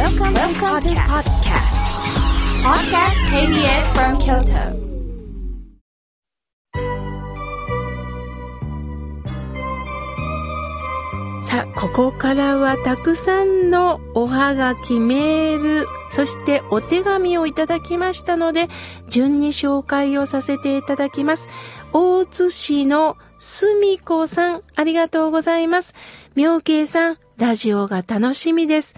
Welcome, Welcome to podcast. Podcast KBS from Kyoto. さあ、ここからはたくさんのおはがき、メール、そしてお手紙をいただきましたので、順に紹介をさせていただきます。大津市のすみこさん、ありがとうございます。妙慶さん、ラジオが楽しみです。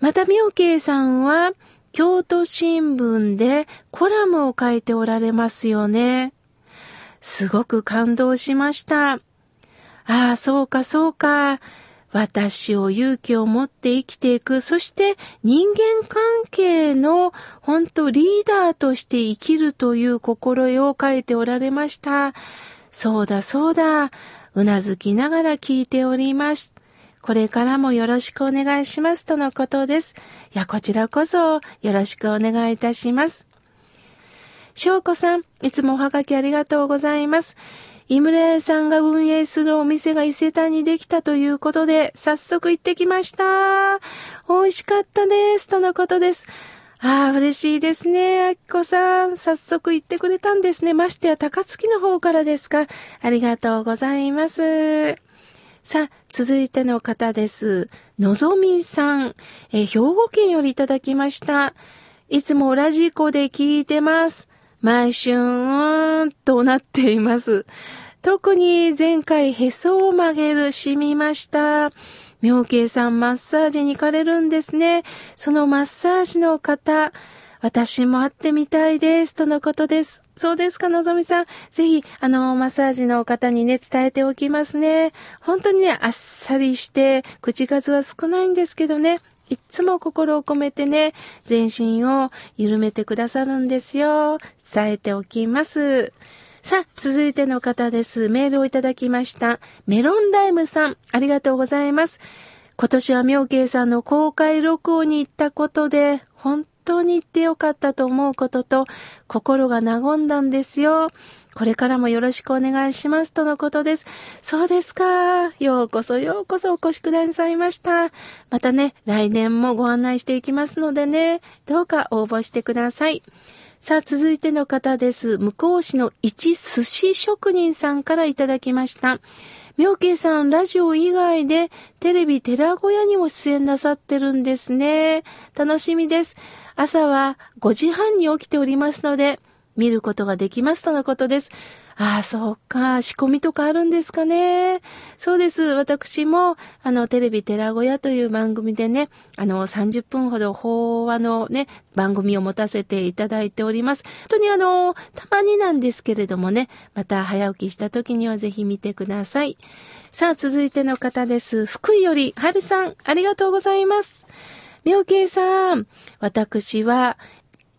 また妙慶さんは、京都新聞でコラムを書いておられますよね。すごく感動しました。ああ、そうかそうか。私を勇気を持って生きていく、そして人間関係の本当リーダーとして生きるという心得を書いておられました。そうだそうだ。うなずきながら聞いております。これからもよろしくお願いしますとのことです。いや、こちらこそよろしくお願いいたします。翔子さん、いつもおはがきありがとうございます。井村屋さんが運営するお店が伊勢丹にできたということで、早速行ってきました。美味しかったです。とのことです。ああ、嬉しいですね。あきこさん、早速行ってくれたんですね。ましてや高槻の方からですか。ありがとうございます。さあ、続いての方です。のぞみさん、え兵庫県よりいただきました。いつもラジコで聞いてます。毎週、うーんとなっています。特に前回へそを曲げるしみました。妙慶さんマッサージに行かれるんですね。そのマッサージの方、私も会ってみたいです。とのことです。そうですか、のぞみさん。ぜひ、あの、マッサージの方にね、伝えておきますね。本当にね、あっさりして、口数は少ないんですけどね。いつも心を込めてね、全身を緩めてくださるんですよ。伝えておきます。さあ、続いての方です。メールをいただきました。メロンライムさん、ありがとうございます。今年は妙慶さんの公開録音に行ったことで、本当に行ってよかったと思うことと、心が和んだんですよ。これからもよろしくお願いしますとのことです。そうですか。ようこそようこそお越しくださいました。またね、来年もご案内していきますのでね、どうか応募してください。さあ、続いての方です。向こう市の一寿司職人さんからいただきました。妙慶さん、ラジオ以外でテレビ寺小屋にも出演なさってるんですね。楽しみです。朝は5時半に起きておりますので、見ることができますとのことです。ああ、そうか。仕込みとかあるんですかね。そうです。私も、あの、テレビ寺小屋という番組でね、あの、30分ほど法話のね、番組を持たせていただいております。本当にあの、たまになんですけれどもね、また早起きした時にはぜひ見てください。さあ、続いての方です。福井より、はるさん、ありがとうございます。妙慶さん、私は、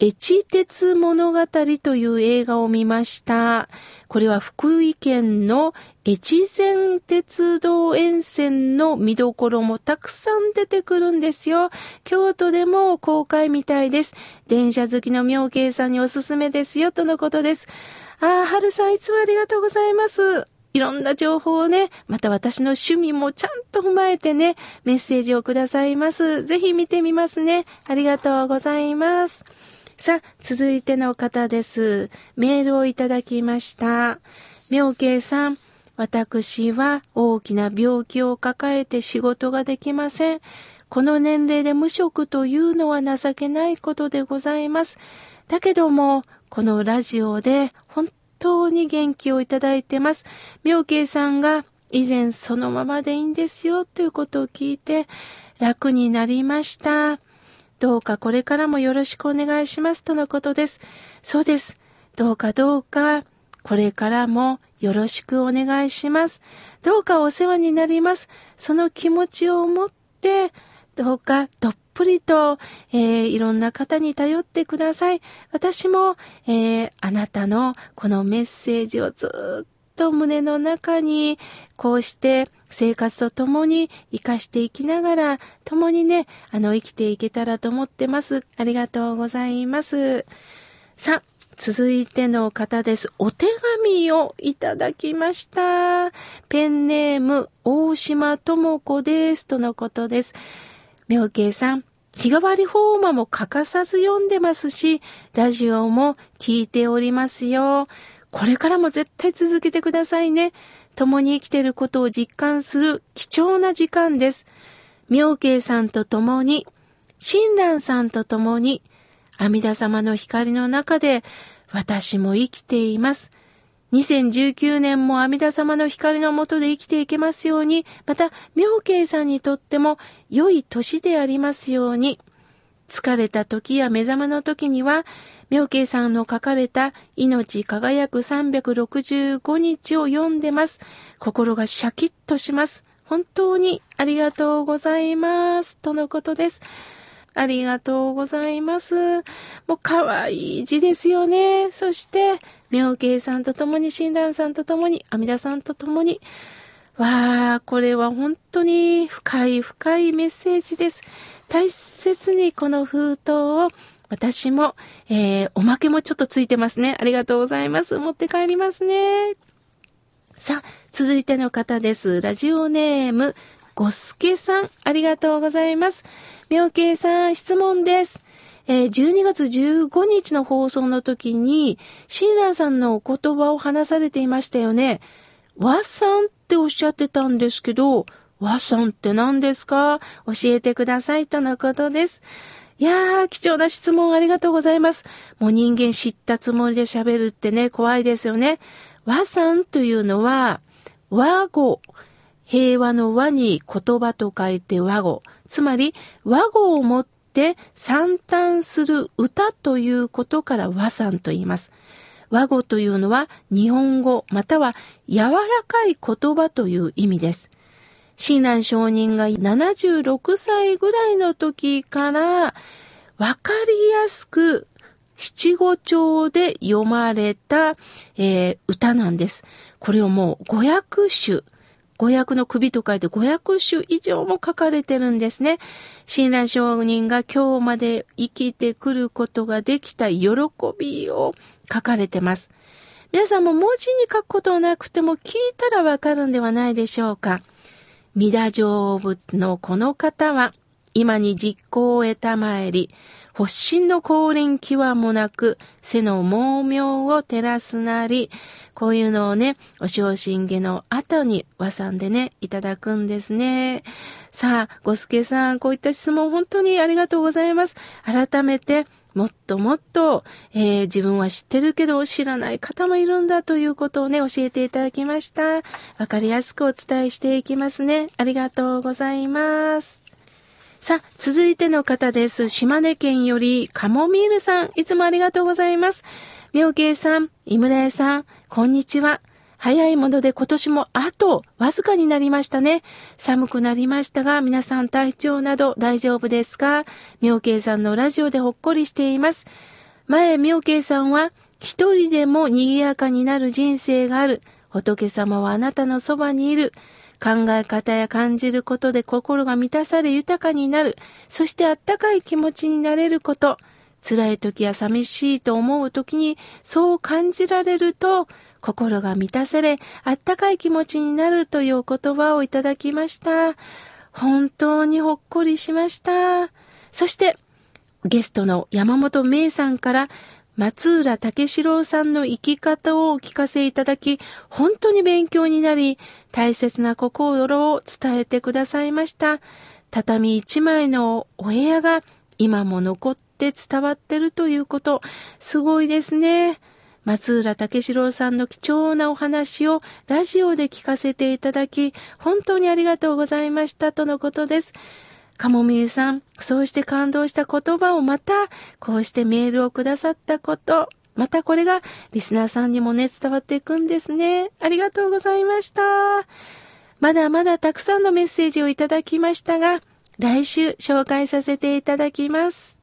エチ鉄物語という映画を見ました。これは福井県の越前鉄道沿線の見どころもたくさん出てくるんですよ。京都でも公開みたいです。電車好きの妙慶さんにおすすめですよ、とのことです。ああ、春さんいつもありがとうございます。いろんな情報をね、また私の趣味もちゃんと踏まえてね、メッセージをくださいます。ぜひ見てみますね。ありがとうございます。さあ、続いての方です。メールをいただきました。妙慶さん、私は大きな病気を抱えて仕事ができません。この年齢で無職というのは情けないことでございます。だけども、このラジオで本当に元気をいただいてます。妙慶さんが以前そのままでいいんですよということを聞いて楽になりました。どうかこれからもよろしくお願いしますとのことです。そうです。どうかどうか、これからもよろしくお願いします。どうかお世話になります。その気持ちを持って、どうかどっぷりと、えー、いろんな方に頼ってください。私も、えー、あなたのこのメッセージをずっと胸の中に、こうして生活と共に活かしていきながら、共にね、あの、生きていけたらと思ってます。ありがとうございます。さあ、続いての方です。お手紙をいただきました。ペンネーム、大島智子です。とのことです。妙慶さん、日替わりフォーマも欠かさず読んでますし、ラジオも聞いておりますよ。これからも絶対続けてくださいね。共に生きていることを実感する貴重な時間です。妙慶さんと共に、親鸞さんと共に、阿弥陀様の光の中で私も生きています。2019年も阿弥陀様の光の下で生きていけますように、また、妙慶さんにとっても良い年でありますように。疲れた時や目覚めの時には、妙慶さんの書かれた命輝く365日を読んでます。心がシャキッとします。本当にありがとうございます。とのことです。ありがとうございます。もう可愛い字ですよね。そして、妙慶さんと共に、親鸞さんと共に、阿弥陀さんと共に、わあ、これは本当に深い深いメッセージです。大切にこの封筒を私も、えー、おまけもちょっとついてますね。ありがとうございます。持って帰りますね。さあ、続いての方です。ラジオネーム、ごすけさん、ありがとうございます。妙慶さん、質問です。えー、12月15日の放送の時に、シーラーさんのお言葉を話されていましたよね。和さんっておっしゃってたんですけど、和さんって何ですか？教えてくださいとのことです。いやー、貴重な質問ありがとうございます。もう人間知ったつもりで喋るってね、怖いですよね。和さんというのは、和語、平和の和に言葉と書いて和語。つまり和語をもって散端する歌ということから和算と言います。和語というのは日本語または柔らかい言葉という意味です。親鸞上人が76歳ぐらいの時からわかりやすく七五調で読まれた、えー、歌なんです。これをもう500首五百の首と書いて500種以上も書かれてるんですね。親鸞上人が今日まで生きてくることができた喜びを書かれてます。皆さんも文字に書くことはなくても聞いたらわかるんではないでしょうか。三田成仏のこの方は、今に実行を得たまえり、発信の降臨際もなく、背の猛妙を照らすなり、こういうのをね、お昇進下の後に和さんでね、いただくんですね。さあ、ごすけさん、こういった質問本当にありがとうございます。改めて、もっともっと、えー、自分は知ってるけど知らない方もいるんだということをね、教えていただきました。わかりやすくお伝えしていきますね。ありがとうございます。さあ、続いての方です。島根県よりカモミールさん、いつもありがとうございます。妙慶さん、井村屋さん、こんにちは。早いもので今年もあとわずかになりましたね。寒くなりましたが、皆さん体調など大丈夫ですか？妙慶さんのラジオでほっこりしています。前、妙慶さんは、一人でも賑やかになる人生がある。仏様はあなたのそばにいる。考え方や感じることで心が満たされ豊かになる。そしてあったかい気持ちになれること。辛い時や寂しいと思う時にそう感じられると心が満たされあったかい気持ちになるという言葉をいただきました。本当にほっこりしました。そしてゲストの山本芽さんから松浦武四郎さんの生き方をお聞かせいただき、本当に勉強になり、大切な心を伝えてくださいました。畳一枚のお部屋が今も残って伝わってるということ、すごいですね。松浦武四郎さんの貴重なお話をラジオで聞かせていただき、本当にありがとうございましたとのことです。かもみゆさん、そうして感動した言葉をまた、こうしてメールをくださったこと、またこれがリスナーさんにもね、伝わっていくんですね。ありがとうございました。まだまだたくさんのメッセージをいただきましたが、来週紹介させていただきます。